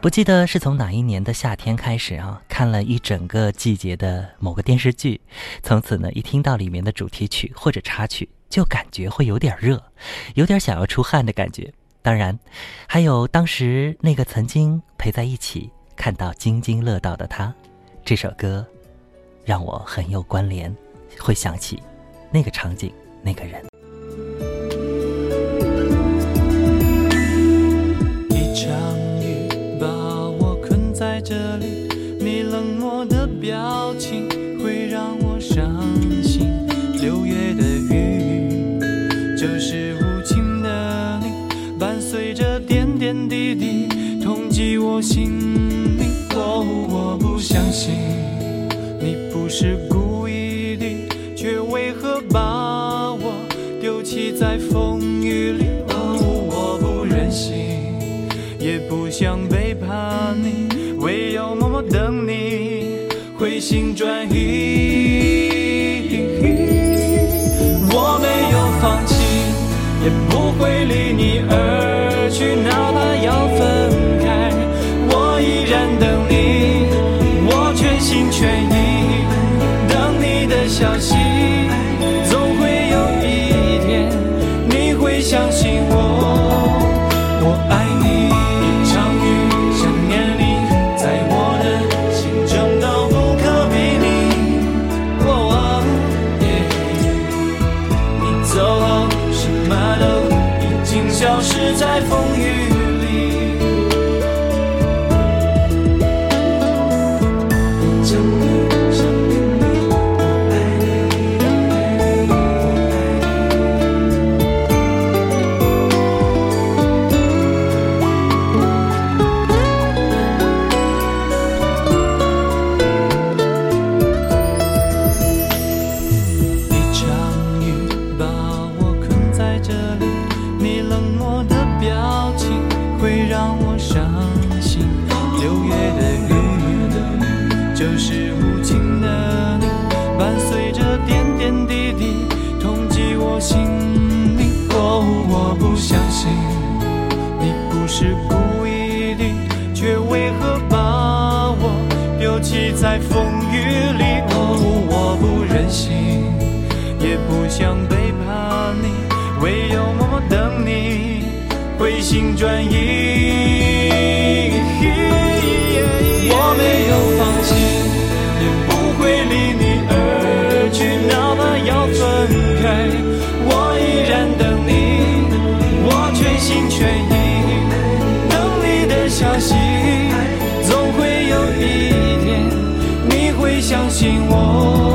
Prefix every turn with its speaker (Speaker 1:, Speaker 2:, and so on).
Speaker 1: 不记得是从哪一年的夏天开始啊，看了一整个季节的某个电视剧，从此呢，一听到里面的主题曲或者插曲，就感觉会有点热，有点想要出汗的感觉。当然，还有当时那个曾经陪在一起看到津津乐道的他，这首歌让我很有关联，会想起那个场景，那个人。
Speaker 2: 表情会让我伤心。六月的雨就是无情的你，伴随着点点滴滴，痛击我心灵。哦，我不相信你不是故意的，却为何把我丢弃在风雨里？哦，我不忍心。也不想背叛你，唯有默默等你回心转意。我没有放弃，也不会离你而去，哪怕要分开，我依然等你，我全心全意等你的消息。消失在风雨你冷漠的表情会让我伤心。六月的雨就是无情的你，伴随着点点滴滴，痛击我心里。哦，我不相信你不是故意的，却为何把我丢弃在风雨里？哦，我不忍心。也不想背叛你，转移。我没有放弃，也不会离你而去，哪怕要分开，我依然等你，我全心全意等你的消息。总会有一天，你会相信我，